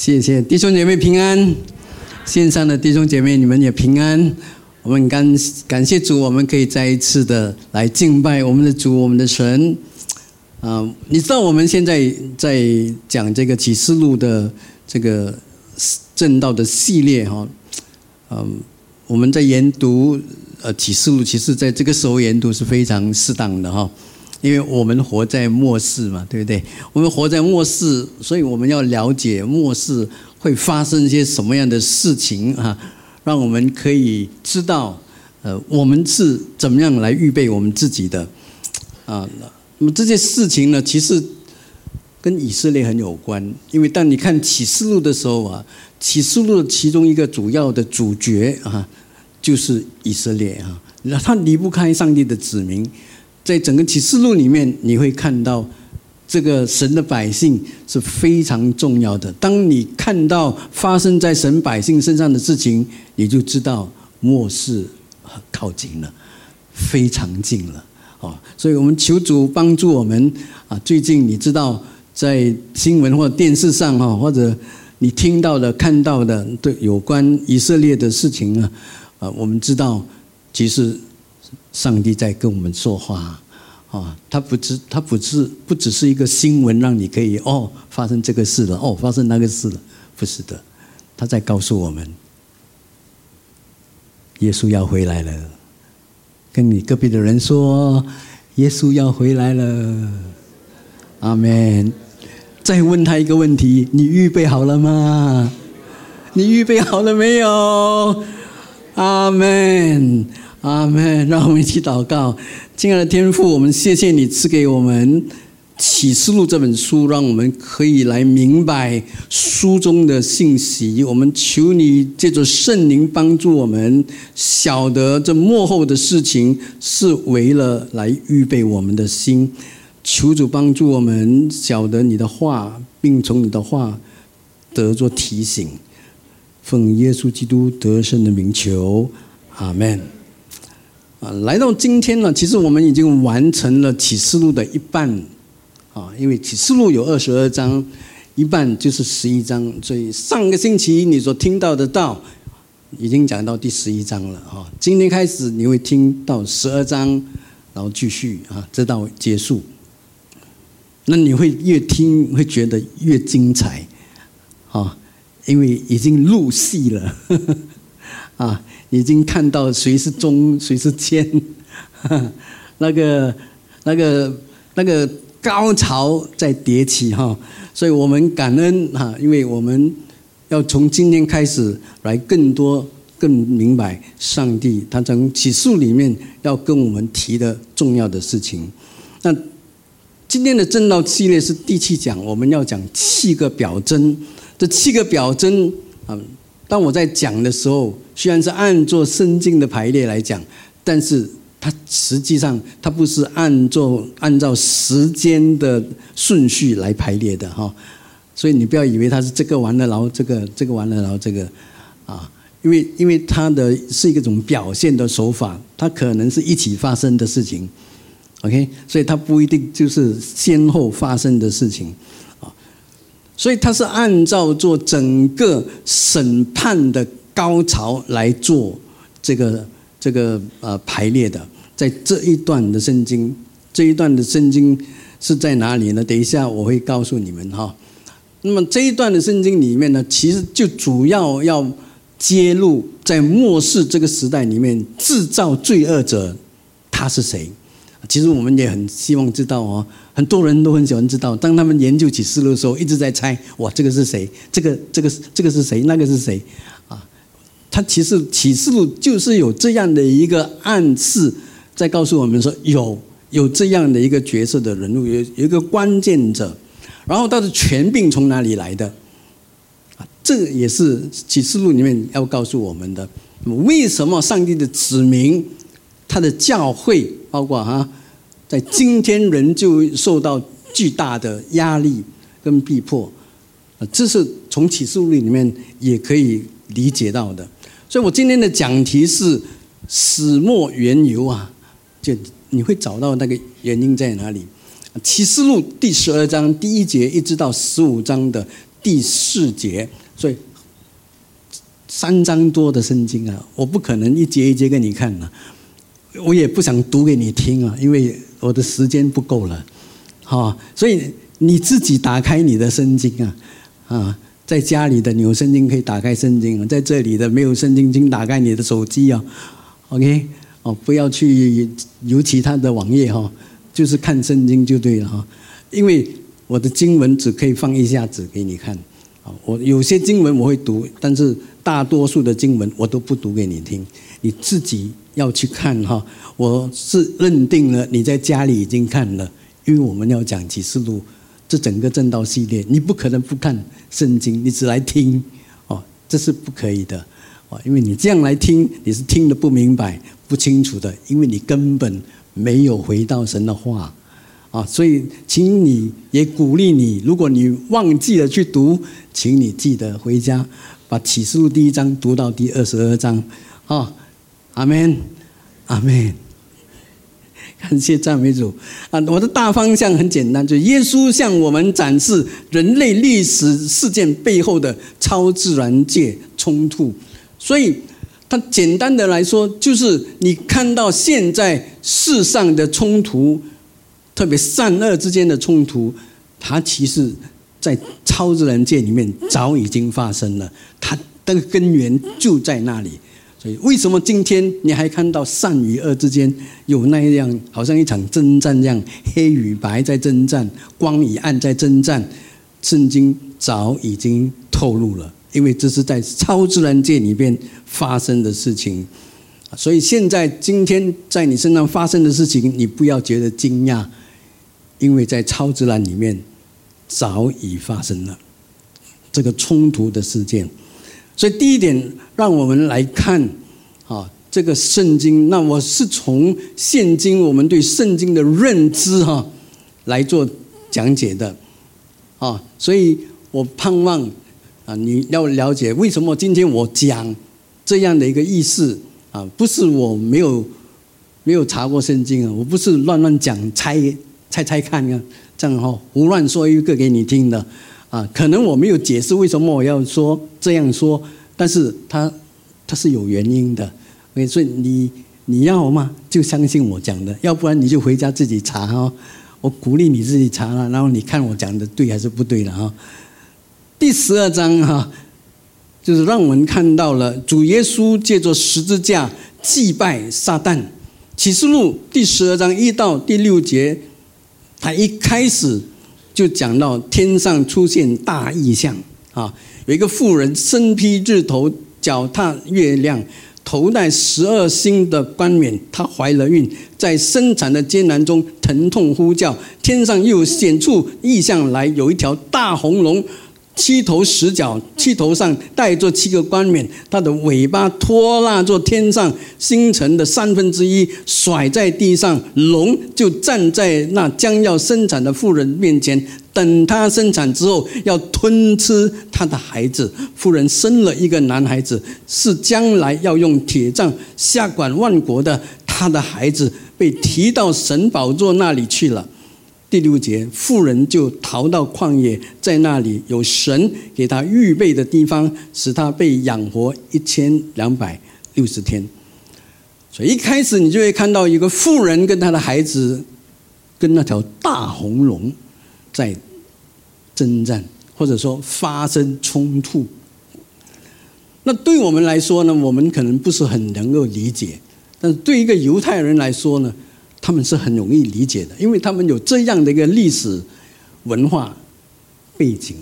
谢谢弟兄姐妹平安，线上的弟兄姐妹你们也平安。我们感感谢主，我们可以再一次的来敬拜我们的主，我们的神。啊，你知道我们现在在讲这个启示录的这个正道的系列哈，嗯，我们在研读呃启示录，其实在这个时候研读是非常适当的哈。因为我们活在末世嘛，对不对？我们活在末世，所以我们要了解末世会发生一些什么样的事情啊，让我们可以知道，呃，我们是怎么样来预备我们自己的啊。那么这些事情呢，其实跟以色列很有关，因为当你看启示录的时候啊，启示录其中一个主要的主角啊，就是以色列啊，那他离不开上帝的子民。在整个启示录里面，你会看到这个神的百姓是非常重要的。当你看到发生在神百姓身上的事情，你就知道末世靠近了，非常近了。哦，所以我们求主帮助我们啊！最近你知道在新闻或电视上哈，或者你听到的、看到的，对有关以色列的事情呢，啊，我们知道其实。上帝在跟我们说话，啊，他不只他不是不只是一个新闻，让你可以哦发生这个事了，哦发生那个事了，不是的，他在告诉我们，耶稣要回来了。跟你隔壁的人说，耶稣要回来了，阿门。再问他一个问题：你预备好了吗？你预备好了没有？阿门。阿门！让我们一起祷告，亲爱的天父，我们谢谢你赐给我们《启示录》这本书，让我们可以来明白书中的信息。我们求你借着圣灵帮助我们，晓得这幕后的事情是为了来预备我们的心。求主帮助我们晓得你的话，并从你的话得做提醒。奉耶稣基督得胜的名求，阿门。啊，来到今天呢，其实我们已经完成了启示录的一半，啊，因为启示录有二十二章，一半就是十一章，所以上个星期你所听到的道，已经讲到第十一章了，哈，今天开始你会听到十二章，然后继续啊，直到结束，那你会越听会觉得越精彩，啊，因为已经入戏了，啊。已经看到谁是中，谁是千，那个、那个、那个高潮在迭起哈，所以我们感恩哈，因为我们要从今天开始来更多、更明白上帝他从启示里面要跟我们提的重要的事情。那今天的正道系列是第七讲，我们要讲七个表征，这七个表征啊。当我在讲的时候，虽然是按照圣经的排列来讲，但是它实际上它不是按照按照时间的顺序来排列的哈，所以你不要以为它是这个完了，然后这个这个完了，然后这个啊，因为因为它的是一种表现的手法，它可能是一起发生的事情，OK，所以它不一定就是先后发生的事情。所以他是按照做整个审判的高潮来做这个这个呃排列的，在这一段的圣经，这一段的圣经是在哪里呢？等一下我会告诉你们哈。那么这一段的圣经里面呢，其实就主要要揭露在末世这个时代里面制造罪恶者他是谁。其实我们也很希望知道哦，很多人都很喜欢知道。当他们研究启示录的时候，一直在猜：哇，这个是谁？这个、这个、这个是谁？那个是谁？啊，他其实启示录就是有这样的一个暗示，在告诉我们说，有有这样的一个角色的人物，有有一个关键者。然后，他的权柄从哪里来的？啊，这也是启示录里面要告诉我们的。为什么上帝的子民？他的教会，包括哈，在今天人就受到巨大的压力跟逼迫，这是从启示录里面也可以理解到的。所以我今天的讲题是始末缘由啊，就你会找到那个原因在哪里？启示录第十二章第一节一直到十五章的第四节，所以三章多的圣经啊，我不可能一节一节给你看了，我也不想读给你听啊，因为我的时间不够了，哈，所以你自己打开你的圣经啊，啊，在家里的你有圣经可以打开圣经，在这里的没有圣经，请打开你的手机啊，OK，哦，不要去有其他的网页哈，就是看圣经就对了哈，因为。我的经文只可以放一下子给你看，啊，我有些经文我会读，但是大多数的经文我都不读给你听，你自己要去看哈。我是认定了你在家里已经看了，因为我们要讲启示录这整个正道系列，你不可能不看圣经，你只来听，哦，这是不可以的，哦，因为你这样来听，你是听得不明白、不清楚的，因为你根本没有回到神的话。啊，所以，请你也鼓励你，如果你忘记了去读，请你记得回家把启示录第一章读到第二十二章。啊，阿门，阿门。感谢赞美主。啊，我的大方向很简单，就耶稣向我们展示人类历史事件背后的超自然界冲突。所以，它简单的来说，就是你看到现在世上的冲突。特别善恶之间的冲突，它其实，在超自然界里面早已经发生了，它的根源就在那里。所以，为什么今天你还看到善与恶之间有那样，好像一场征战一样，黑与白在征战，光与暗在征战？圣经早已经透露了，因为这是在超自然界里边发生的事情。所以，现在今天在你身上发生的事情，你不要觉得惊讶。因为在超自然里面，早已发生了这个冲突的事件，所以第一点，让我们来看啊，这个圣经。那我是从现今我们对圣经的认知哈来做讲解的啊，所以我盼望啊，你要了解为什么今天我讲这样的一个意思啊，不是我没有没有查过圣经啊，我不是乱乱讲猜。猜猜看啊，这样哈，胡乱说一个给你听的，啊，可能我没有解释为什么我要说这样说，但是他他是有原因的，所以你你要吗？就相信我讲的，要不然你就回家自己查哈。我鼓励你自己查了，然后你看我讲的对还是不对了哈。第十二章哈，就是让我们看到了主耶稣借着十字架祭拜撒旦。启示录第十二章一到第六节。他一开始就讲到天上出现大异象啊，有一个妇人身披日头，脚踏月亮，头戴十二星的冠冕，她怀了孕，在生产的艰难中疼痛呼叫。天上又显出异象来，有一条大红龙。七头十角，七头上带着七个冠冕，它的尾巴拖拉着天上星辰的三分之一，甩在地上。龙就站在那将要生产的妇人面前，等她生产之后，要吞吃她的孩子。妇人生了一个男孩子，是将来要用铁杖下管万国的。他的孩子被提到神宝座那里去了。第六节，妇人就逃到旷野，在那里有神给他预备的地方，使他被养活一千两百六十天。所以一开始你就会看到一个妇人跟他的孩子，跟那条大红龙在征战，或者说发生冲突。那对我们来说呢，我们可能不是很能够理解，但是对一个犹太人来说呢？他们是很容易理解的，因为他们有这样的一个历史文化背景，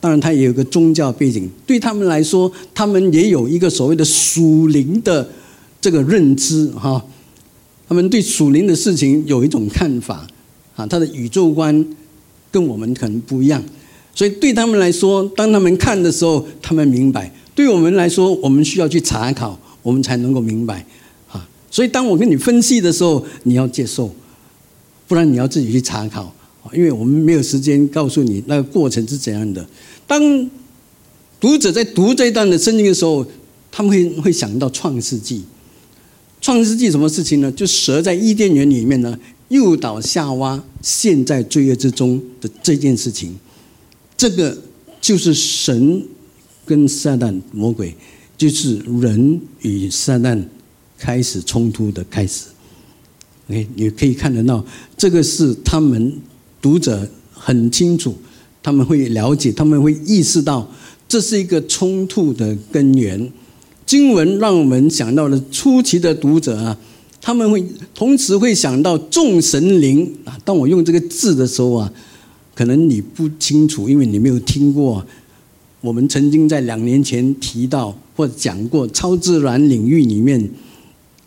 当然他也有个宗教背景。对他们来说，他们也有一个所谓的属灵的这个认知哈。他们对属灵的事情有一种看法啊，他的宇宙观跟我们可能不一样，所以对他们来说，当他们看的时候，他们明白；对我们来说，我们需要去查考，我们才能够明白。所以，当我跟你分析的时候，你要接受，不然你要自己去查考因为我们没有时间告诉你那个过程是怎样的。当读者在读这一段的圣经的时候，他们会会想到创世纪。创世纪什么事情呢？就蛇在伊甸园里面呢诱导夏娃陷在罪恶之中的这件事情。这个就是神跟撒旦魔鬼，就是人与撒旦开始冲突的开始。，OK，，你可以看得到，这个是他们读者很清楚，他们会了解，他们会意识到，这是一个冲突的根源。经文让我们想到了初期的读者啊，他们会同时会想到众神灵啊。当我用这个字的时候啊，可能你不清楚，因为你没有听过。我们曾经在两年前提到或讲过超自然领域里面。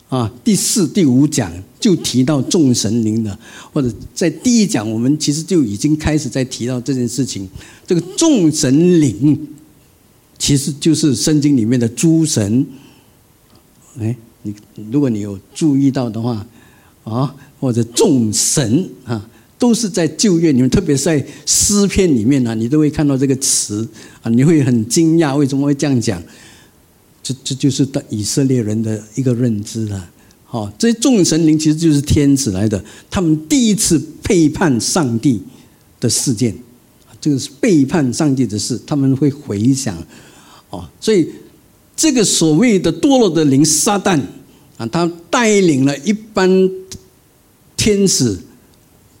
啊，第四、第五讲就提到众神灵的，或者在第一讲，我们其实就已经开始在提到这件事情。这个众神灵其实就是圣经里面的诸神。哎，你如果你有注意到的话，啊，或者众神啊，都是在旧约里面，特别是在诗篇里面呢，你都会看到这个词啊，你会很惊讶为什么会这样讲。这这就是的以色列人的一个认知了。好，这些众神灵其实就是天使来的。他们第一次背叛上帝的事件，这个是背叛上帝的事，他们会回想。哦，所以这个所谓的堕落的灵撒旦啊，他带领了一般天使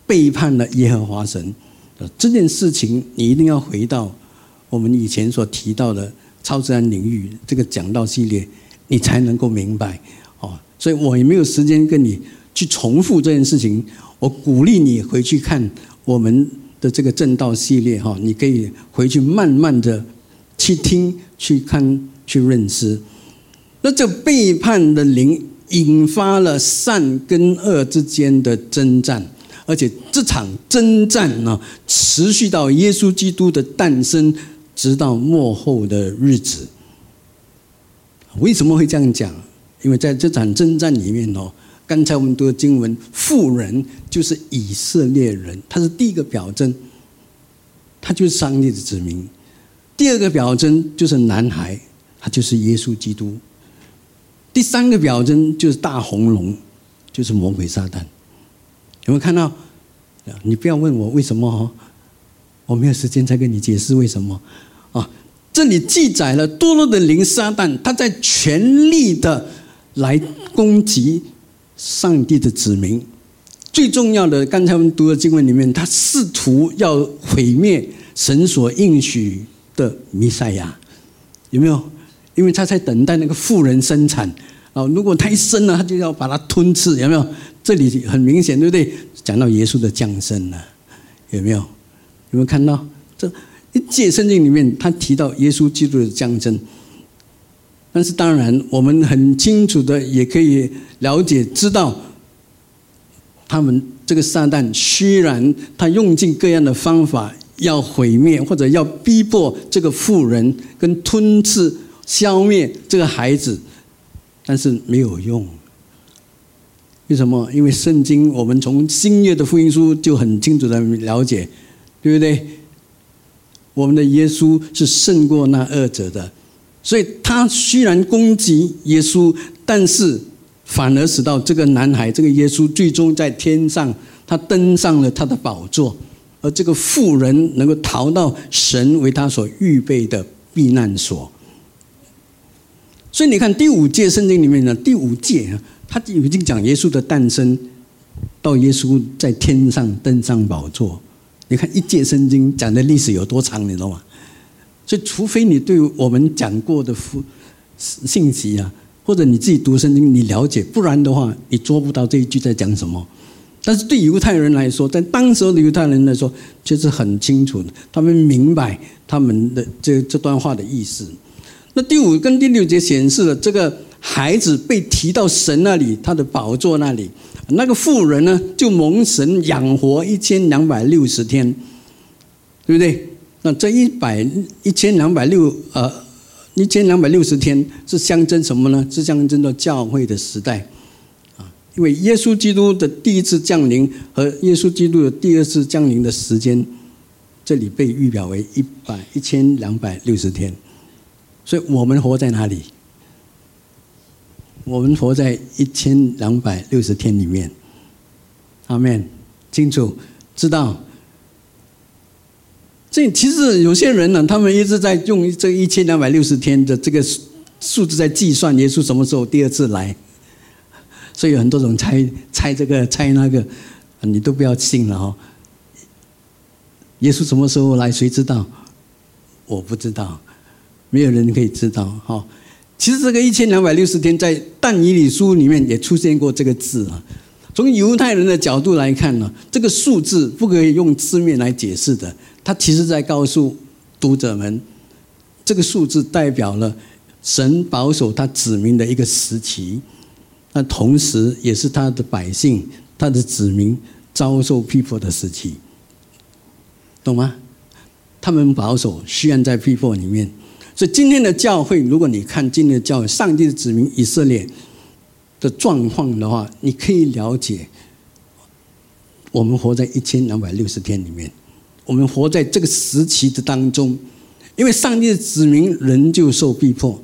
背叛了耶和华神。这件事情你一定要回到我们以前所提到的。超自然领域这个讲道系列，你才能够明白哦。所以我也没有时间跟你去重复这件事情。我鼓励你回去看我们的这个正道系列哈，你可以回去慢慢的去听、去看、去认识。那这背叛的灵引发了善跟恶之间的征战，而且这场征战呢，持续到耶稣基督的诞生。直到末后的日子，为什么会这样讲？因为在这场征战里面哦，刚才我们读的经文，妇人就是以色列人，他是第一个表征，他就是上帝的子民；第二个表征就是男孩，他就是耶稣基督；第三个表征就是大红龙，就是魔鬼撒旦。有没有看到？你不要问我为什么哦，我没有时间再跟你解释为什么。这里记载了多罗的灵撒旦，他在全力的来攻击上帝的子民。最重要的，刚才我们读的经文里面，他试图要毁灭神所应许的弥赛亚，有没有？因为他在等待那个妇人生产啊，如果他一生了，他就要把它吞吃，有没有？这里很明显，对不对？讲到耶稣的降生了，有没有？有没有看到这？一届圣经里面，他提到耶稣基督的降生，但是当然，我们很清楚的也可以了解知道，他们这个撒旦虽然他用尽各样的方法要毁灭或者要逼迫这个妇人跟吞噬消灭这个孩子，但是没有用。为什么？因为圣经我们从新约的福音书就很清楚的了解，对不对？我们的耶稣是胜过那二者的，所以他虽然攻击耶稣，但是反而使到这个男孩，这个耶稣最终在天上，他登上了他的宝座，而这个妇人能够逃到神为他所预备的避难所。所以你看第五届圣经里面呢，第五届，他已经讲耶稣的诞生，到耶稣在天上登上宝座。你看一届圣经讲的历史有多长，你知道吗？所以，除非你对我们讲过的信信息啊，或者你自己读圣经你了解，不然的话，你捉不到这一句在讲什么。但是对犹太人来说，在当时的犹太人来说，却是很清楚，他们明白他们的这这段话的意思。那第五跟第六节显示了这个孩子被提到神那里，他的宝座那里。那个妇人呢，就蒙神养活一千两百六十天，对不对？那这一百一千两百六呃一千两百六十天是象征什么呢？是象征着教会的时代啊，因为耶稣基督的第一次降临和耶稣基督的第二次降临的时间，这里被预表为一百一千两百六十天，所以我们活在哪里？我们活在一千两百六十天里面，阿门。清楚知道这其实有些人呢，他们一直在用这一千两百六十天的这个数字在计算耶稣什么时候第二次来。所以有很多种猜猜这个猜那个，你都不要信了哈。耶稣什么时候来？谁知道？我不知道，没有人可以知道哈。其实这个一千两百六十天，在但以理书里面也出现过这个字啊。从犹太人的角度来看呢，这个数字不可以用字面来解释的。他其实在告诉读者们，这个数字代表了神保守他子民的一个时期。那同时，也是他的百姓、他的子民遭受逼迫的时期，懂吗？他们保守，需然在逼迫里面。所以今天的教会，如果你看今天的教会，上帝的子民以色列的状况的话，你可以了解，我们活在一千两百六十天里面，我们活在这个时期的当中，因为上帝的子民仍旧受逼迫，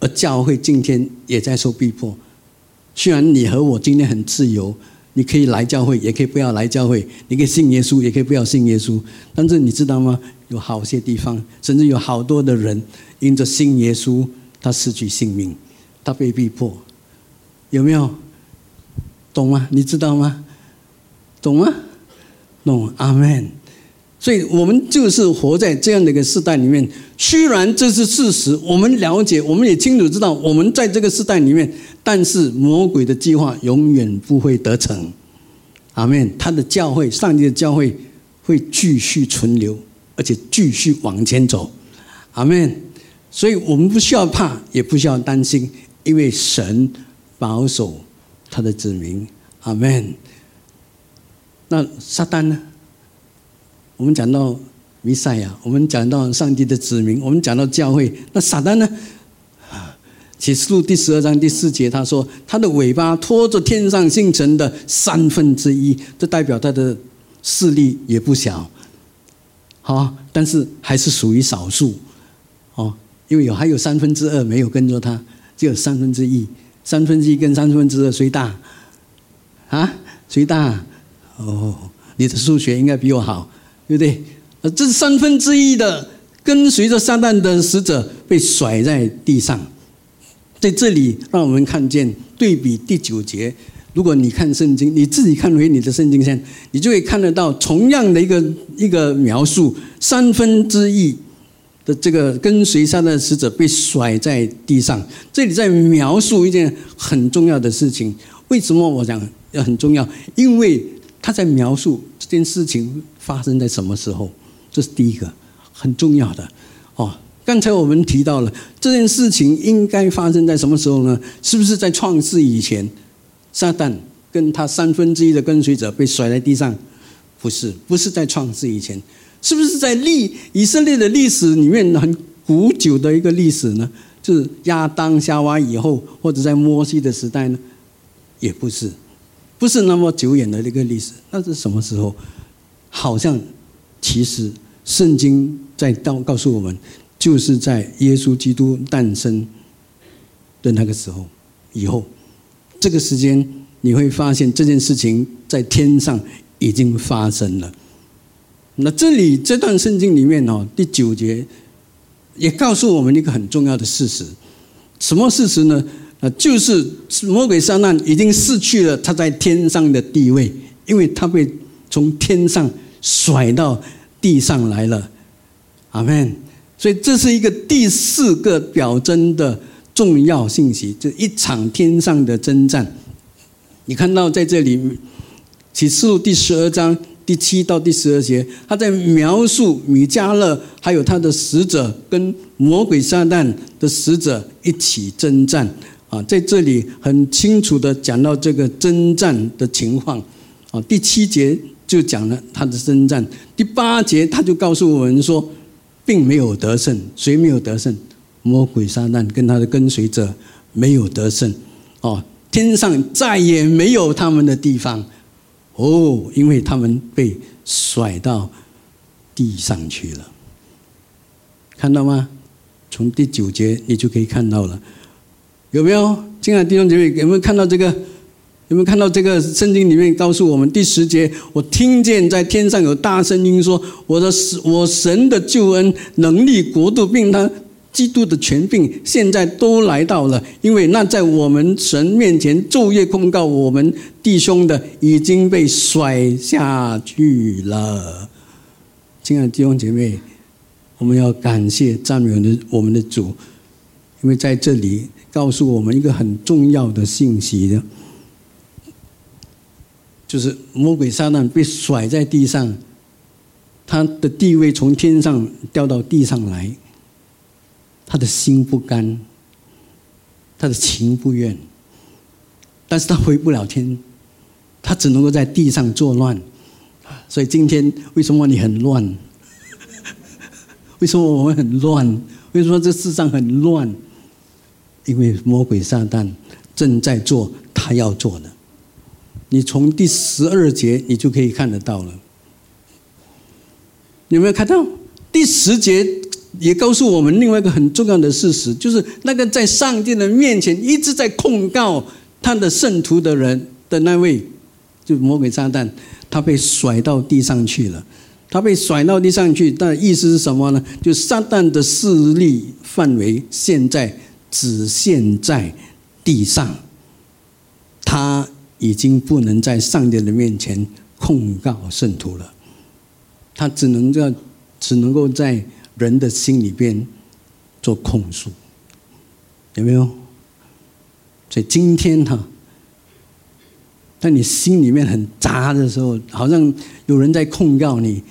而教会今天也在受逼迫。虽然你和我今天很自由，你可以来教会，也可以不要来教会；你可以信耶稣，也可以不要信耶稣。但是你知道吗？有好些地方，甚至有好多的人因着信耶稣，他失去性命，他被逼迫，有没有？懂吗？你知道吗？懂吗？懂？阿门。所以我们就是活在这样的一个时代里面。虽然这是事实，我们了解，我们也清楚知道，我们在这个时代里面，但是魔鬼的计划永远不会得逞。阿门。他的教会，上帝的教会会继续存留，而且继续往前走。阿门。所以我们不需要怕，也不需要担心，因为神保守他的子民。阿门。那撒旦呢？我们讲到弥赛亚，我们讲到上帝的子民，我们讲到教会，那撒旦呢？啊，启示录第十二章第四节，他说他的尾巴拖着天上星辰的三分之一，这代表他的势力也不小，好，但是还是属于少数，哦，因为有还有三分之二没有跟着他，只有三分之一，三分之一跟三分之二谁大？啊，谁大？哦，你的数学应该比我好。对不对？呃，这三分之一的跟随着撒旦的使者被甩在地上，在这里让我们看见对比第九节。如果你看圣经，你自己看回你的圣经先，你就会看得到同样的一个一个描述：三分之一的这个跟随撒旦的使者被甩在地上。这里在描述一件很重要的事情。为什么我讲要很重要？因为他在描述。这件事情发生在什么时候？这是第一个很重要的哦。刚才我们提到了这件事情应该发生在什么时候呢？是不是在创世以前，撒旦跟他三分之一的跟随者被甩在地上？不是，不是在创世以前，是不是在历以色列的历史里面很古久的一个历史呢？就是亚当夏娃以后，或者在摩西的时代呢？也不是。不是那么久远的那个历史，那是什么时候？好像其实圣经在告告诉我们，就是在耶稣基督诞生的那个时候以后，这个时间你会发现这件事情在天上已经发生了。那这里这段圣经里面哦，第九节也告诉我们一个很重要的事实，什么事实呢？就是魔鬼撒旦已经失去了他在天上的地位，因为他被从天上甩到地上来了。阿门。所以这是一个第四个表征的重要信息，就一场天上的征战。你看到在这里启示录第十二章第七到第十二节，他在描述米迦勒还有他的使者跟魔鬼撒旦的使者一起征战。啊，在这里很清楚的讲到这个征战的情况，啊，第七节就讲了他的征战，第八节他就告诉我们说，并没有得胜，谁没有得胜？魔鬼撒旦跟他的跟随者没有得胜，哦，天上再也没有他们的地方，哦，因为他们被甩到地上去了，看到吗？从第九节你就可以看到了。有没有？亲爱的弟兄姐妹，有没有看到这个？有没有看到这个圣经里面告诉我们第十节？我听见在天上有大声音说：“我的我神的救恩、能力、国度，并他基督的权柄，现在都来到了。因为那在我们神面前昼夜控告我们弟兄的，已经被甩下去了。”亲爱的弟兄姐妹，我们要感谢赞美的我们的主，因为在这里告诉我们一个很重要的信息的。就是魔鬼撒旦被甩在地上，他的地位从天上掉到地上来，他的心不甘，他的情不愿，但是他回不了天，他只能够在地上作乱。所以今天为什么你很乱？为什么我们很乱？为什么这世上很乱？因为魔鬼撒旦正在做他要做的。你从第十二节你就可以看得到了，有没有看到？第十节也告诉我们另外一个很重要的事实，就是那个在上帝的面前一直在控告他的圣徒的人的那位，就魔鬼撒旦，他被甩到地上去了。他被甩到地上去，但意思是什么呢？就撒旦的势力范围现在只限在地上，他。已经不能在上帝的面前控告圣徒了，他只能在只能够在人的心里边做控诉，有没有？所以今天哈，当你心里面很杂的时候，好像有人在控告你。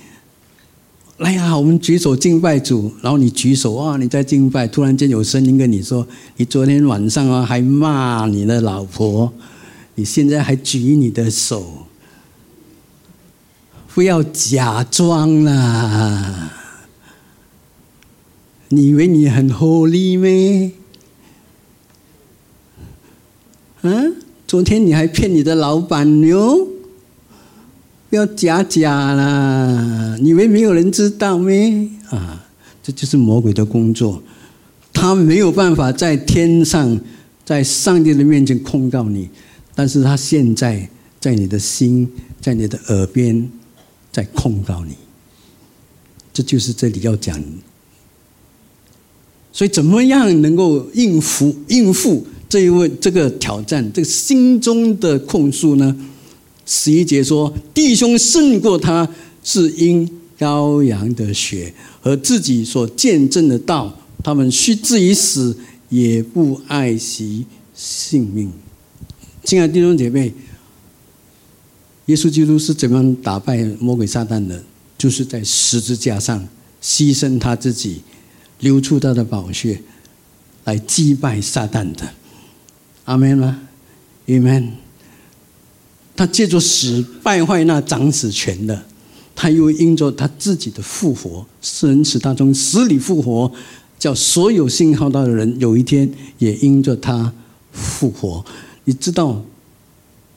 来呀，我们举手敬拜主，然后你举手啊，你在敬拜，突然间有声音跟你说：“你昨天晚上啊，还骂你的老婆。”你现在还举你的手，不要假装啦！你以为你很 holy 咩？嗯，昨天你还骗你的老板哟！不要假假啦！你以为没有人知道咩？啊，这就是魔鬼的工作，他没有办法在天上，在上帝的面前控告你。但是他现在在你的心，在你的耳边，在控告你，这就是这里要讲。所以怎么样能够应付应付这一位这个挑战，这个心中的控诉呢？十一节说：“弟兄胜过他，是因羔羊的血和自己所见证的道，他们须至于死，也不爱惜性命。”亲爱的弟兄姐妹，耶稣基督是怎样打败魔鬼撒旦的？就是在十字架上牺牲他自己，流出他的宝血，来击败撒旦的。阿门吗？阿门。他借着死败坏那掌死权的，他又因着他自己的复活，神使他从死里复活，叫所有信号到的人有一天也因着他复活。你知道，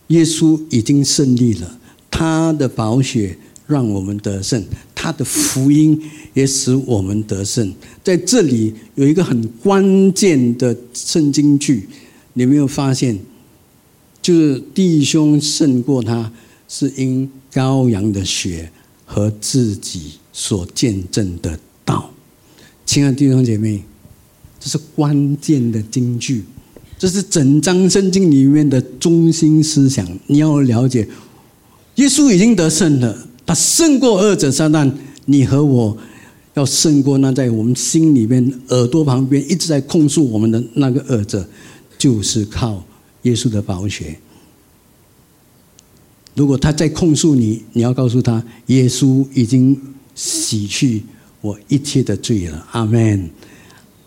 耶稣已经胜利了，他的宝血让我们得胜，他的福音也使我们得胜。在这里有一个很关键的圣经句，你没有发现？就是弟兄胜过他，是因羔羊的血和自己所见证的道。亲爱的弟兄姐妹，这是关键的金句。这是整章圣经里面的中心思想。你要了解，耶稣已经得胜了，他胜过二者撒旦。你和我要胜过那在我们心里面耳朵旁边一直在控诉我们的那个恶者，就是靠耶稣的宝血。如果他在控诉你，你要告诉他，耶稣已经洗去我一切的罪了。阿门，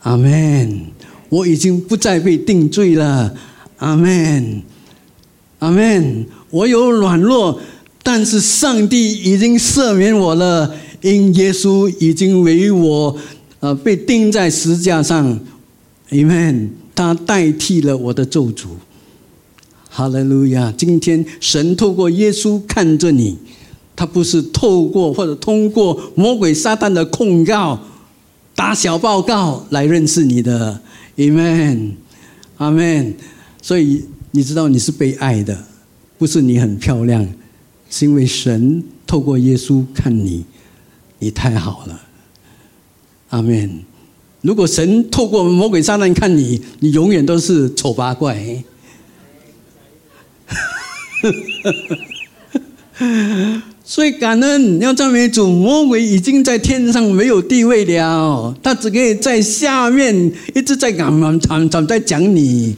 阿门。我已经不再被定罪了，阿门，阿门。我有软弱，但是上帝已经赦免我了，因耶稣已经为我，呃，被钉在石架上，，Amen。他代替了我的咒诅，哈利路亚。今天神透过耶稣看着你，他不是透过或者通过魔鬼撒旦的控告、打小报告来认识你的。Amen，阿门。所以你知道你是被爱的，不是你很漂亮，是因为神透过耶稣看你，你太好了。阿门。如果神透过魔鬼撒旦看你，你永远都是丑八怪。所以感恩，要赞美主。魔鬼已经在天上没有地位了，他只可以在下面一直在讲、讲、讲，在讲你。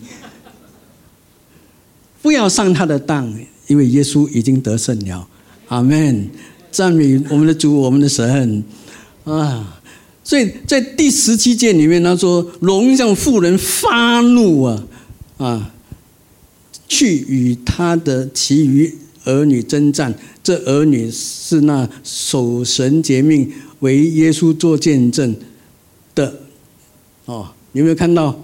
不要上他的当，因为耶稣已经得胜了。阿门！赞美我们的主，我们的神啊！所以在第十七节里面，他说：“龙向妇人发怒啊啊，去与他的其余儿女征战。”这儿女是那守神节命、为耶稣做见证的哦。有没有看到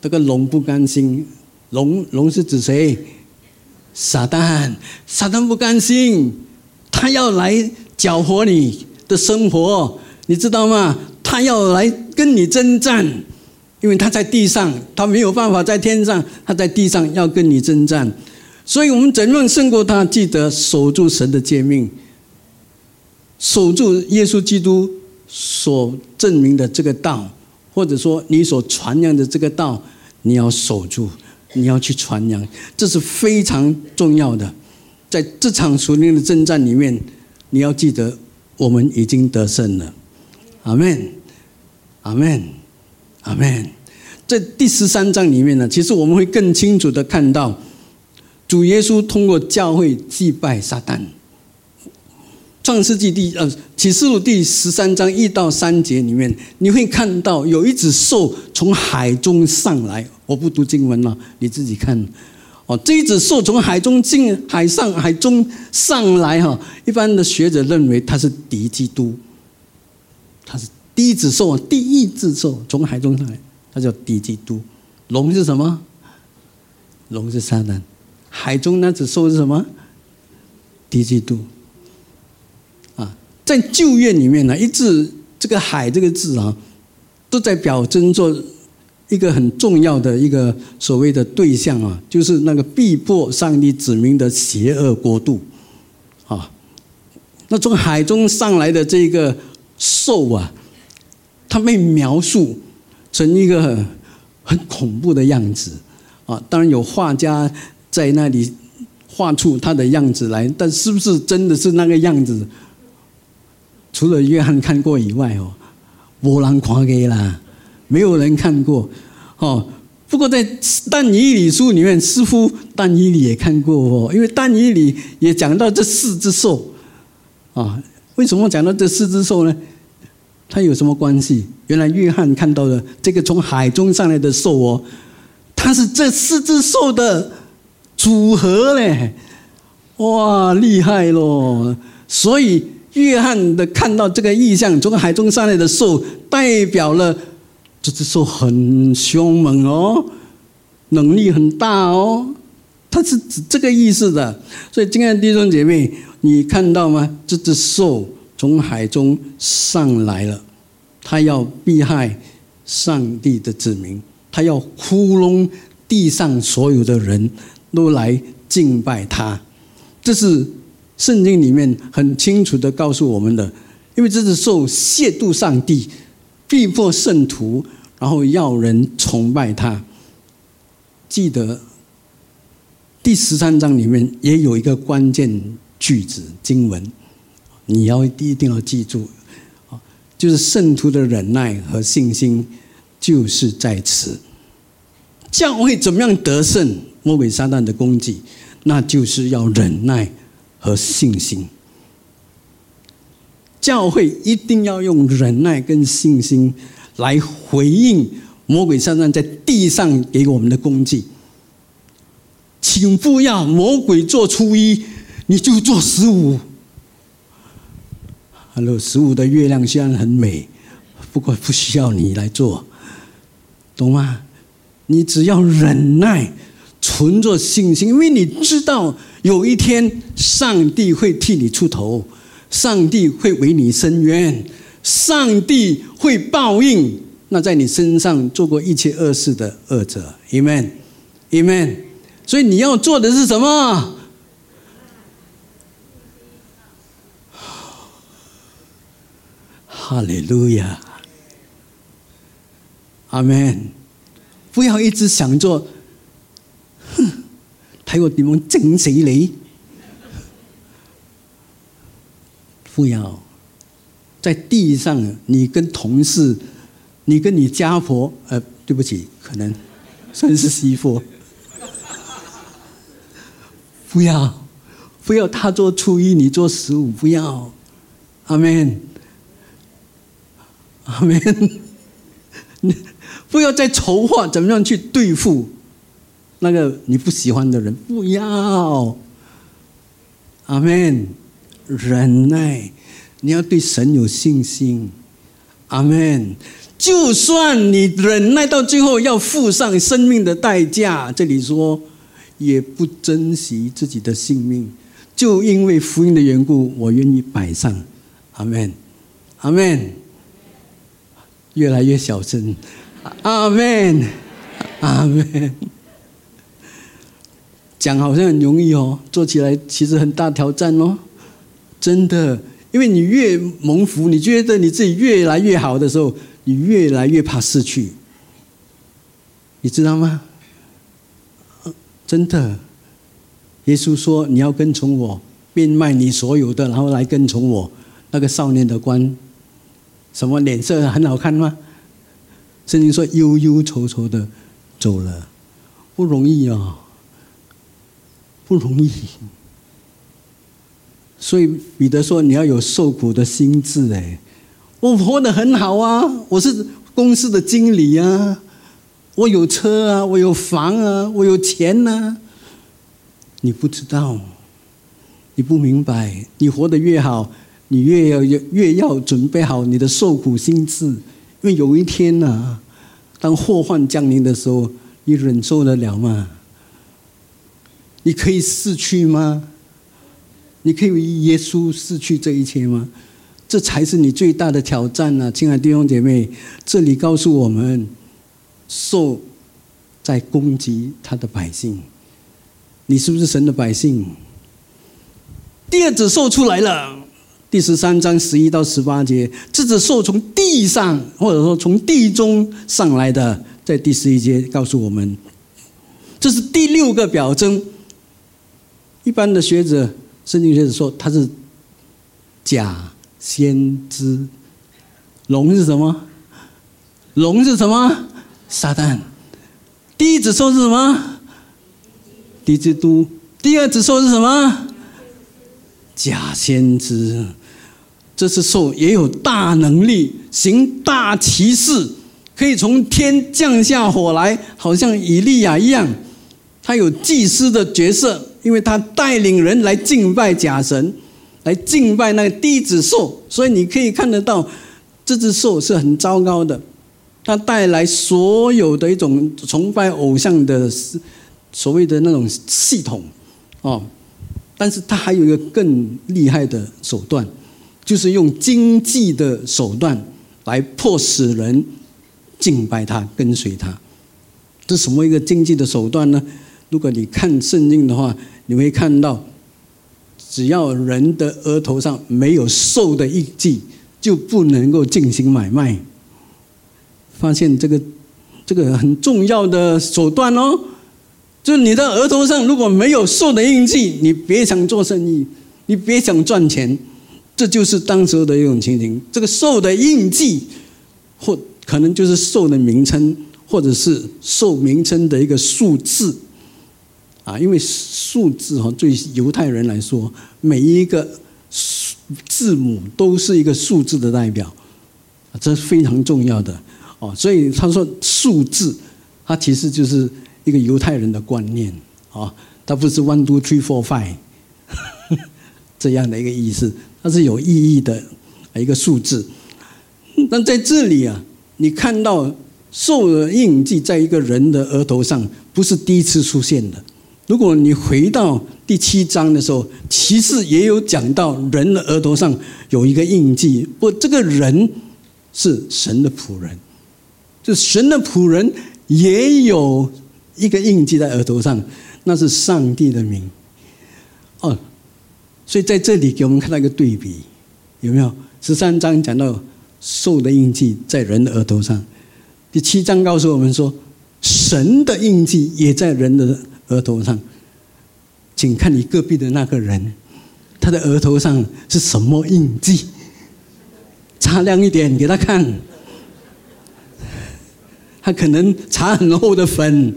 这个龙不甘心？龙龙是指谁？撒旦，撒旦不甘心，他要来搅和你的生活，你知道吗？他要来跟你征战，因为他在地上，他没有办法在天上，他在地上要跟你征战。所以我们怎样胜过他？记得守住神的诫命，守住耶稣基督所证明的这个道，或者说你所传扬的这个道，你要守住，你要去传扬，这是非常重要的。在这场属灵的征战里面，你要记得，我们已经得胜了。阿门，阿门，阿门。在第十三章里面呢，其实我们会更清楚的看到。主耶稣通过教会祭拜撒旦。创世纪第呃启示录第十三章一到三节里面，你会看到有一只兽从海中上来。我不读经文了，你自己看。哦，这一只兽从海中进海上海中上来哈，一般的学者认为它是敌基督。它是第一只兽啊，第一只兽从海中上来，它叫敌基督。龙是什么？龙是撒旦。海中那只兽是什么？敌基督啊，在旧约里面呢，一字这个“海”这个字啊，都在表征做一个很重要的一个所谓的对象啊，就是那个逼迫上帝子民的邪恶国度啊。那从海中上来的这个兽啊，它被描述成一个很恐怖的样子啊。当然有画家。在那里画出他的样子来，但是不是真的是那个样子？除了约翰看过以外哦，波兰狂给啦，没有人看过哦。不过在但以理书里面，似乎但以理也看过哦，因为但以理也讲到这四只兽啊。为什么讲到这四只兽呢？它有什么关系？原来约翰看到的这个从海中上来的兽哦，它是这四只兽的。组合嘞，哇，厉害喽！所以约翰的看到这个意象，从海中上来的兽，代表了这只兽很凶猛哦，能力很大哦，它是指这个意思的。所以，亲爱的弟兄姐妹，你看到吗？这只兽从海中上来了，它要避害上帝的子民，它要窟窿地上所有的人。都来敬拜它，这是圣经里面很清楚的告诉我们的。因为这只兽亵渎上帝、逼迫圣徒，然后要人崇拜他。记得第十三章里面也有一个关键句子经文，你要一定要记住，就是圣徒的忍耐和信心就是在此。教会怎么样得胜？魔鬼撒旦的攻击，那就是要忍耐和信心。教会一定要用忍耐跟信心来回应魔鬼撒旦在地上给我们的攻击。请不要魔鬼做初一，你就做十五。还有十五的月亮虽然很美，不过不需要你来做，懂吗？你只要忍耐。存着信心，因为你知道有一天上帝会替你出头，上帝会为你伸冤，上帝会报应那在你身上做过一切恶事的恶者。Amen，Amen。所以你要做的是什么？哈利路亚，阿门。不要一直想做，哼，睇我点样整死你。不要，在地上，你跟同事，你跟你家婆，呃，对不起，可能算是媳妇，不要，不要他做初一，你做十五，不要，阿门。阿门！你 不要再筹划怎么样去对付那个你不喜欢的人，不要。阿门！忍耐，你要对神有信心。阿门！就算你忍耐到最后要付上生命的代价，这里说也不珍惜自己的性命，就因为福音的缘故，我愿意摆上。阿门！阿门！越来越小声，阿门，阿门。讲好像很容易哦，做起来其实很大挑战哦，真的。因为你越蒙福，你觉得你自己越来越好的时候，你越来越怕失去，你知道吗？真的，耶稣说你要跟从我，变卖你所有的，然后来跟从我。那个少年的官。什么脸色很好看吗？圣经说忧忧愁愁的走了，不容易啊，不容易。所以彼得说你要有受苦的心智哎，我活得很好啊，我是公司的经理啊，我有车啊，我有房啊，我有钱呐。你不知道，你不明白，你活得越好。你越要越要准备好你的受苦心智，因为有一天呐，当祸患降临的时候，你忍受得了吗？你可以逝去吗？你可以为耶稣失去这一切吗？这才是你最大的挑战呐，亲爱的弟兄姐妹。这里告诉我们，受在攻击他的百姓，你是不是神的百姓？第二子受出来了。第十三章十一到十八节，这只兽从地上，或者说从地中上来的，在第十一节告诉我们，这是第六个表征。一般的学者、圣经学者说，他是假先知。龙是什么？龙是什么？撒旦。第一只兽是什么？敌基督。第二只兽是什么？假先知。这是兽也有大能力，行大奇事，可以从天降下火来，好像以利亚一样。他有祭司的角色，因为他带领人来敬拜假神，来敬拜那个低子兽。所以你可以看得到，这只兽是很糟糕的。它带来所有的一种崇拜偶像的所谓的那种系统，哦。但是它还有一个更厉害的手段。就是用经济的手段来迫使人敬拜他、跟随他。这什么一个经济的手段呢？如果你看圣经的话，你会看到，只要人的额头上没有兽的印记，就不能够进行买卖。发现这个这个很重要的手段哦，就你的额头上如果没有兽的印记，你别想做生意，你别想赚钱。这就是当时的一种情形。这个兽的印记，或可能就是兽的名称，或者是兽名称的一个数字，啊，因为数字哈，对犹太人来说，每一个字母都是一个数字的代表，这是非常重要的哦。所以他说数字，它其实就是一个犹太人的观念啊，它不是 one two three four five 这样的一个意思。它是有意义的一个数字，那在这里啊，你看到兽的印记在一个人的额头上，不是第一次出现的。如果你回到第七章的时候，其实也有讲到人的额头上有一个印记，不，这个人是神的仆人，就神的仆人也有一个印记在额头上，那是上帝的名，哦。所以在这里给我们看到一个对比，有没有？十三章讲到兽的印记在人的额头上。第七章告诉我们说，神的印记也在人的额头上。请看你隔壁的那个人，他的额头上是什么印记？擦亮一点给他看。他可能擦很厚的粉，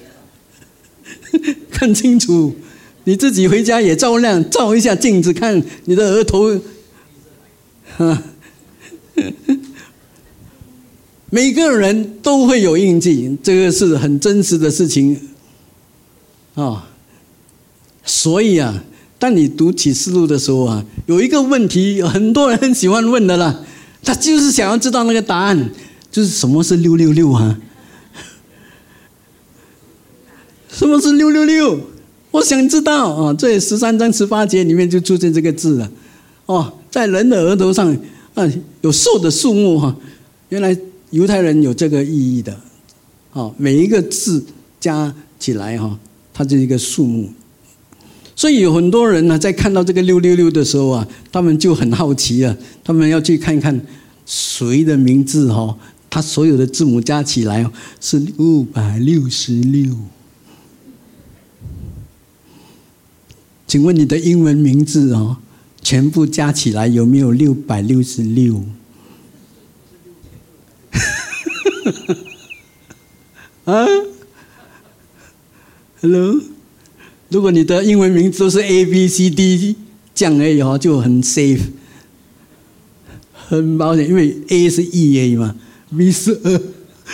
看清楚。你自己回家也照亮，照一下镜子，看你的额头。哈，每个人都会有印记，这个是很真实的事情。啊，所以啊，当你读启示录的时候啊，有一个问题，很多人很喜欢问的啦，他就是想要知道那个答案，就是什么是六六六啊？什么是六六六？我想知道啊，这十三章十八节里面就出现这个字了。哦，在人的额头上啊，有兽的数目哈。原来犹太人有这个意义的。哦，每一个字加起来哈，它就是一个数目。所以有很多人呢，在看到这个六六六的时候啊，他们就很好奇啊，他们要去看看谁的名字哈，他所有的字母加起来是六百六十六。请问你的英文名字哦，全部加起来有没有六百六十六？啊？Hello，如果你的英文名字都是 A B C D 这样而已哦，就很 safe，很保险，因为 A 是 E A 嘛，B 是二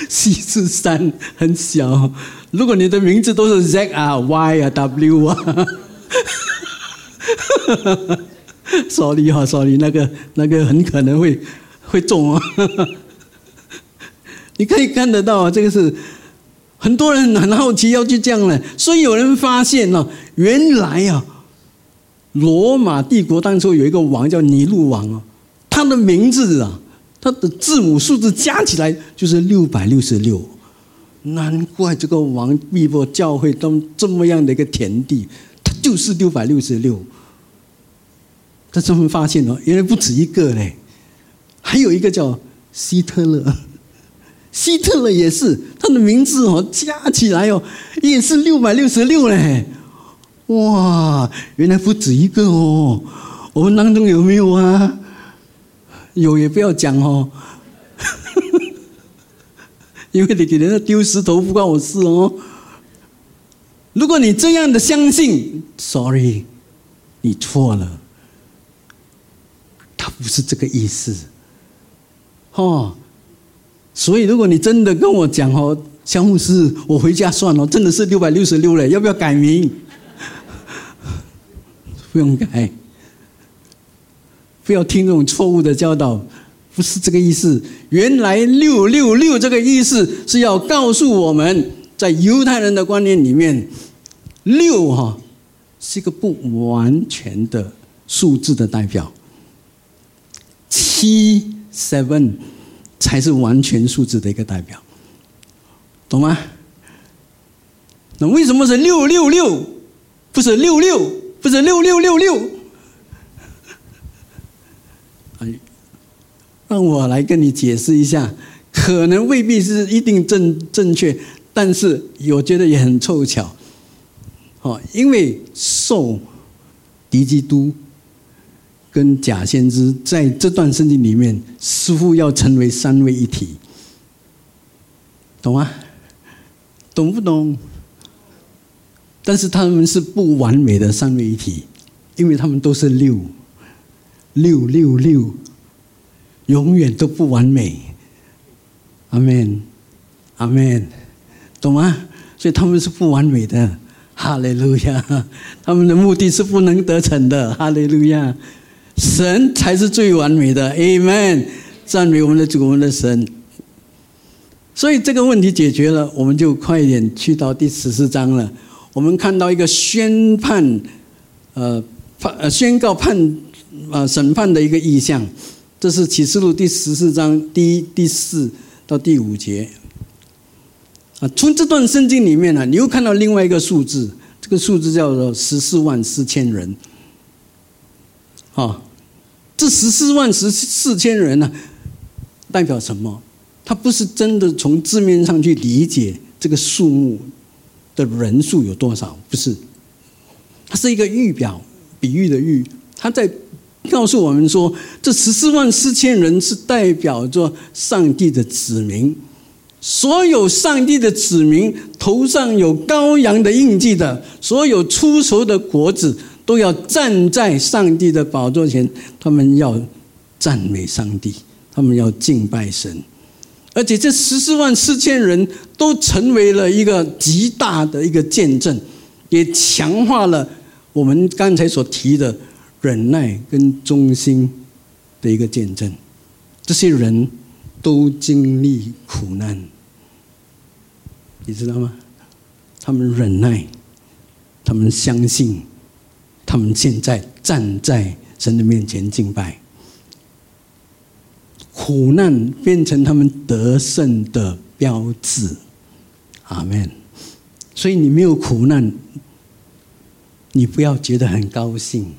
，C 是三，很小。如果你的名字都是 Z 啊、Y 啊、W 啊。sorry 哈，sorry，那个那个很可能会会中哦。你可以看得到啊，这个是很多人很好奇要去这样了，所以有人发现哦，原来啊，罗马帝国当初有一个王叫尼禄王哦，他的名字啊，他的字母数字加起来就是六百六十六，难怪这个王逼迫教会都这么样的一个田地。他就是六百六十六，他这么发现哦，原来不止一个嘞，还有一个叫希特勒，希特勒也是他的名字哦，加起来哦也是六百六十六嘞，哇，原来不止一个哦，我们当中有没有啊？有也不要讲哦，因为你给人家丢石头不关我事哦。如果你这样的相信，sorry，你错了，他不是这个意思，哦，所以如果你真的跟我讲哦，肖牧师，我回家算了，真的是六百六十六了，要不要改名？不用改，不要听这种错误的教导，不是这个意思。原来六六六这个意思是要告诉我们在犹太人的观念里面。六哈是一个不完全的数字的代表，七 seven 才是完全数字的一个代表，懂吗？那为什么是六六六？不是六六，不是六六六六？哎，让我来跟你解释一下，可能未必是一定正正确，但是我觉得也很凑巧。哦，因为受敌基督跟假先知在这段圣经里面似乎要成为三位一体，懂吗？懂不懂？但是他们是不完美的三位一体，因为他们都是六六六六，永远都不完美。阿门，阿门，懂吗？所以他们是不完美的。哈利路亚！他们的目的是不能得逞的。哈利路亚！神才是最完美的。Amen！赞美我们的主，我们的神。所以这个问题解决了，我们就快一点去到第十四章了。我们看到一个宣判，呃，判宣告判啊审判的一个意象。这是启示录第十四章第一、第四到第五节。啊，从这段圣经里面呢，你又看到另外一个数字，这个数字叫做十四万四千人。啊，这十四万十四千人呢，代表什么？他不是真的从字面上去理解这个数目的人数有多少，不是。它是一个预表，比喻的喻。他在告诉我们说，这十四万四千人是代表着上帝的子民，所有上帝的子民头上有羔羊的印记的，所有出熟的果子都要站在上帝的宝座前，他们要赞美上帝，他们要敬拜神，而且这十四万四千人都成为了一个极大的一个见证，也强化了我们刚才所提的。忍耐跟忠心的一个见证，这些人都经历苦难，你知道吗？他们忍耐，他们相信，他们现在站在神的面前敬拜，苦难变成他们得胜的标志。阿门。所以你没有苦难，你不要觉得很高兴。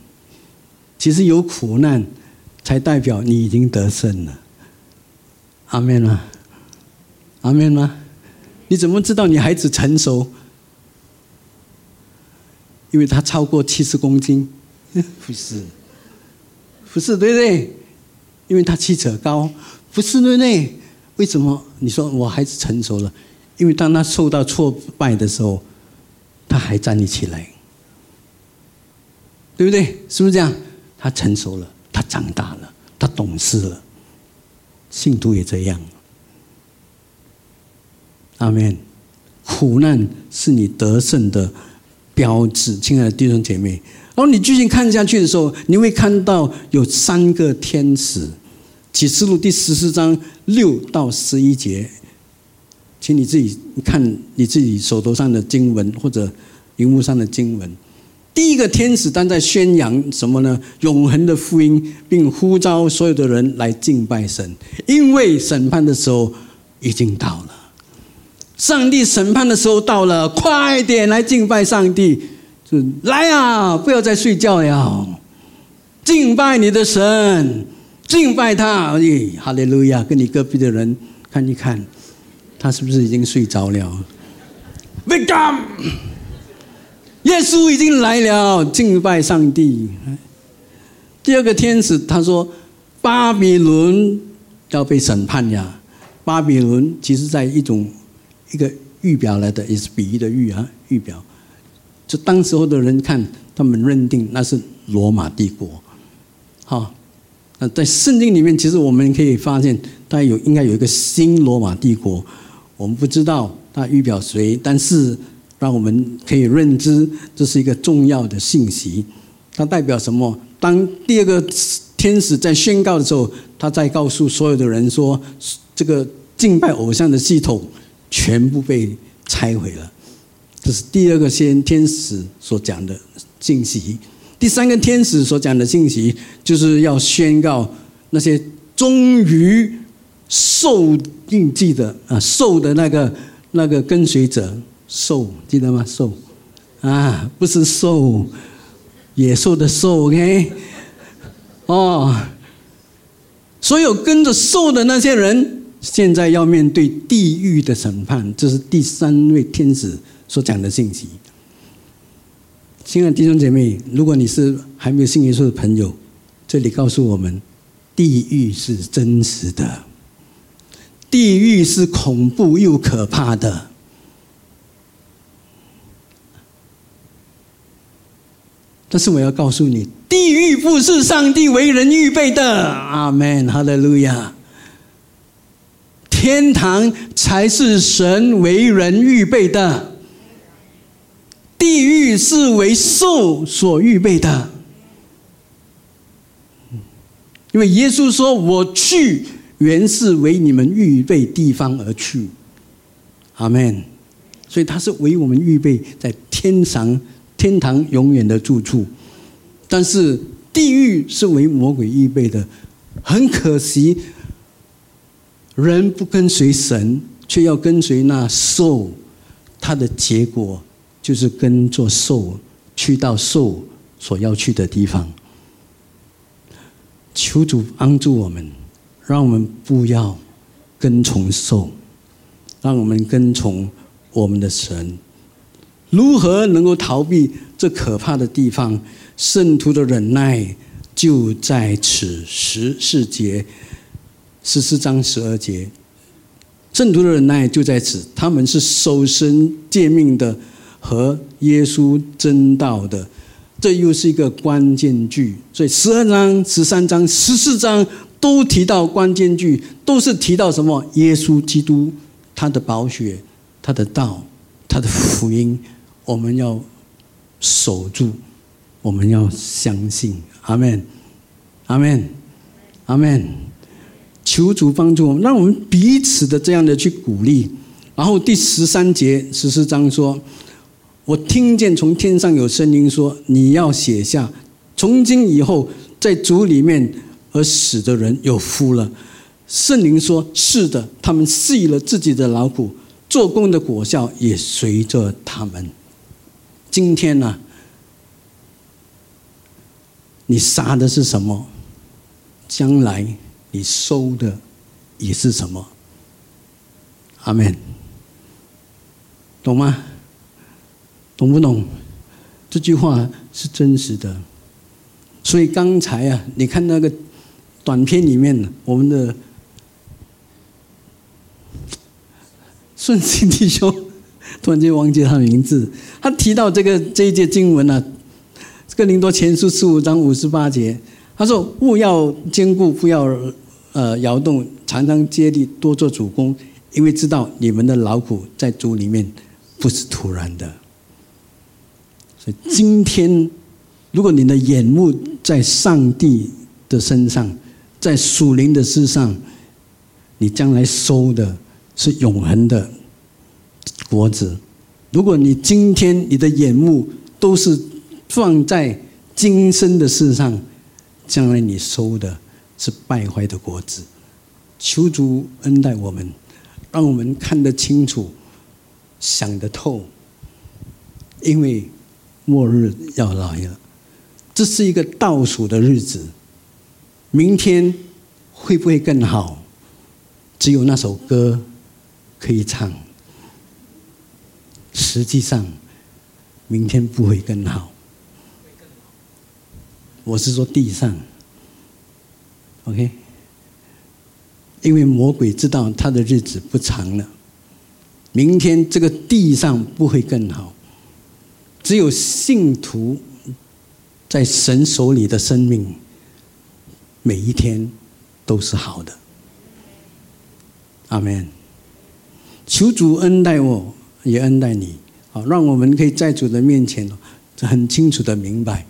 其实有苦难，才代表你已经得胜了。阿门吗？阿门吗？你怎么知道你孩子成熟？因为他超过七十公斤，不是，不是对不对？因为他七尺高，不是对不对？为什么？你说我孩子成熟了？因为当他受到挫败的时候，他还站立起来，对不对？是不是这样？他成熟了，他长大了，他懂事了。信徒也这样。阿门。苦难是你得胜的标志，亲爱的弟兄姐妹。然后你继续看下去的时候，你会看到有三个天使。启示录第十四章六到十一节，请你自己看你自己手头上的经文或者荧幕上的经文。第一个天使当在宣扬什么呢？永恒的福音，并呼召所有的人来敬拜神，因为审判的时候已经到了。上帝审判的时候到了，快点来敬拜上帝！就来啊，不要再睡觉了，敬拜你的神，敬拜他！咦，哈利路亚！跟你隔壁的人看一看，他是不是已经睡着了？Welcome。耶稣已经来了，敬拜上帝。第二个天使他说：“巴比伦要被审判呀！”巴比伦其实在一种一个预表来的，也是比喻的喻啊，预表。就当时候的人看，他们认定那是罗马帝国。好，那在圣经里面，其实我们可以发现，它有应该有一个新罗马帝国。我们不知道它预表谁，但是。让我们可以认知，这是一个重要的信息。它代表什么？当第二个天使在宣告的时候，他在告诉所有的人说：“这个敬拜偶像的系统全部被拆毁了。”这是第二个先天使所讲的信息。第三个天使所讲的信息，就是要宣告那些终于受印记的啊，受的那个那个跟随者。兽记得吗？兽啊，不是兽，野兽的兽，OK？哦，所有跟着兽的那些人，现在要面对地狱的审判。这是第三位天使所讲的信息。亲爱的弟兄姐妹，如果你是还没有信耶稣的朋友，这里告诉我们，地狱是真实的，地狱是恐怖又可怕的。但是我要告诉你，地狱不是上帝为人预备的。阿门，哈利路亚。天堂才是神为人预备的，地狱是为兽所预备的。因为耶稣说：“我去，原是为你们预备地方而去。”阿门。所以他是为我们预备在天上。天堂永远的住处，但是地狱是为魔鬼预备的。很可惜，人不跟随神，却要跟随那兽，它的结果就是跟着兽，去到兽所要去的地方。求主帮助我们，让我们不要跟从兽，让我们跟从我们的神。如何能够逃避这可怕的地方？圣徒的忍耐就在此十四节，十四章十二节。圣徒的忍耐就在此，他们是守身诫命的和耶稣真道的，这又是一个关键句。所以十二章、十三章、十四章都提到关键句，都是提到什么？耶稣基督他的宝血、他的道、他的福音，我们要守住，我们要相信。阿门，阿门，阿门。求主帮助我们，让我们彼此的这样的去鼓励。然后第十三节十四章说：“我听见从天上有声音说，你要写下，从今以后在主里面而死的人有福了。”圣灵说：“是的，他们细了自己的劳苦，做工的果效也随着他们。”今天呢，你杀的是什么？将来。你收的也是什么？阿门，懂吗？懂不懂？这句话是真实的。所以刚才啊，你看那个短片里面，我们的顺心弟兄突然间忘记他的名字，他提到这个这一节经文呢，《哥林多前书》十五章五十八节。他说：“勿要坚固，不要呃摇动，常常接力，多做主公，因为知道你们的劳苦在主里面不是突然的。所以今天，如果你的眼目在上帝的身上，在属灵的事上，你将来收的是永恒的果子。如果你今天你的眼目都是放在今生的事上，将来你收的是败坏的果子，求主恩待我们，让我们看得清楚，想得透。因为末日要来了，这是一个倒数的日子。明天会不会更好？只有那首歌可以唱。实际上，明天不会更好。我是说地上，OK，因为魔鬼知道他的日子不长了，明天这个地上不会更好，只有信徒在神手里的生命，每一天都是好的。阿门。求主恩待我，也恩待你，好，让我们可以在主的面前很清楚的明白。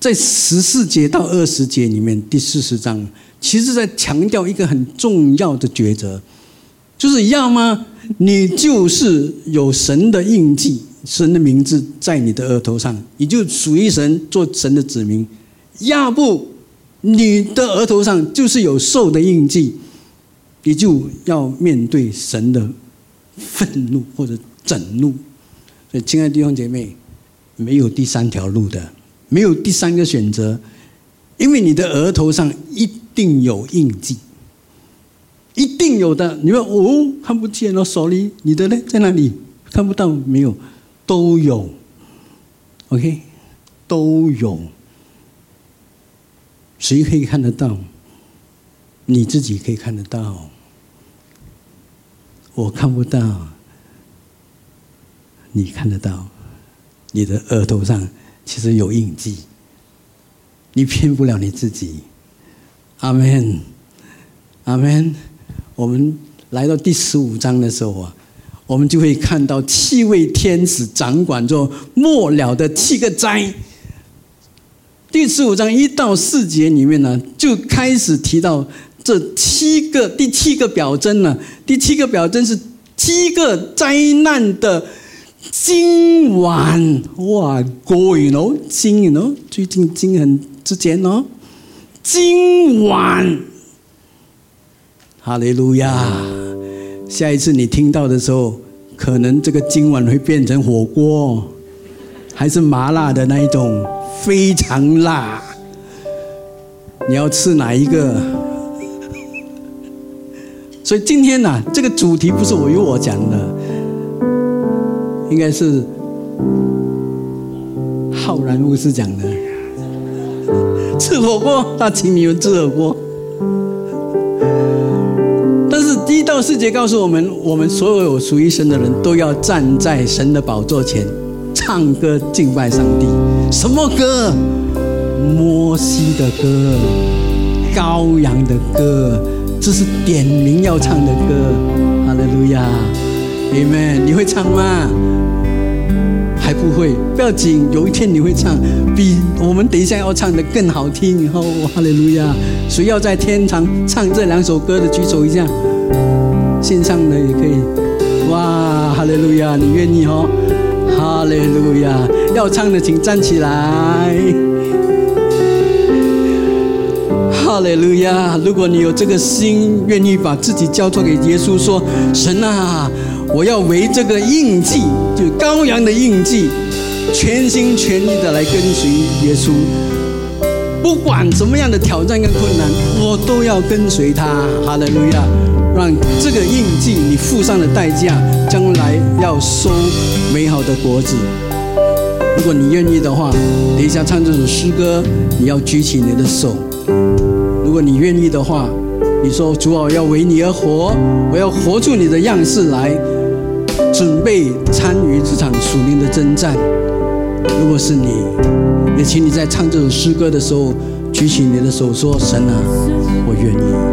在十四节到二十节里面，第四十章，其实在强调一个很重要的抉择，就是要么你就是有神的印记，神的名字在你的额头上，你就属于神，做神的子民；要不你的额头上就是有兽的印记，你就要面对神的愤怒或者整怒。所以，亲爱的弟兄姐妹，没有第三条路的。没有第三个选择，因为你的额头上一定有印记，一定有的。你说哦，看不见了，手里你的呢，在哪里？看不到，没有，都有。OK，都有。谁可以看得到？你自己可以看得到，我看不到，你看得到，你的额头上。其实有印记，你骗不了你自己。阿门，阿门。我们来到第十五章的时候啊，我们就会看到七位天使掌管着末了的七个灾。第十五章一到四节里面呢，就开始提到这七个第七个表征呢，第七个表征是七个灾难的。今晚哇，过瘾哦！今晚哦，最近今很之前哦，今晚，哈利路亚！下一次你听到的时候，可能这个今晚会变成火锅，还是麻辣的那一种，非常辣。你要吃哪一个？所以今天呢，这个主题不是我由我讲的，应该是浩然牧师讲的。吃火锅，他请你们吃火锅。但是第一到四节告诉我们，我们所有属于神的人都要站在神的宝座前，唱歌敬拜上帝。什么歌？摩西的歌，羔羊的歌，这是点名要唱的歌。哈利路亚，Amen。你会唱吗？还不会，不要紧，有一天你会唱，比我们等一下要唱的更好听。以后哈利路亚，谁要在天堂唱这两首歌的举手一下，线上的也可以。哇，哈利路亚，你愿意哦？哈利路亚，要唱的请站起来。哈利路亚，如果你有这个心，愿意把自己交托给耶稣，说神啊。我要为这个印记，就羔羊的印记，全心全意的来跟随耶稣。不管什么样的挑战跟困难，我都要跟随他。哈利路亚！让这个印记，你付上的代价，将来要收美好的果子。如果你愿意的话，等一下唱这首诗歌，你要举起你的手。如果你愿意的话，你说主啊，要为你而活，我要活出你的样式来。准备参与这场属灵的征战。如果是你，也请你在唱这首诗歌的时候，举起你的手，说：“神啊，我愿意。”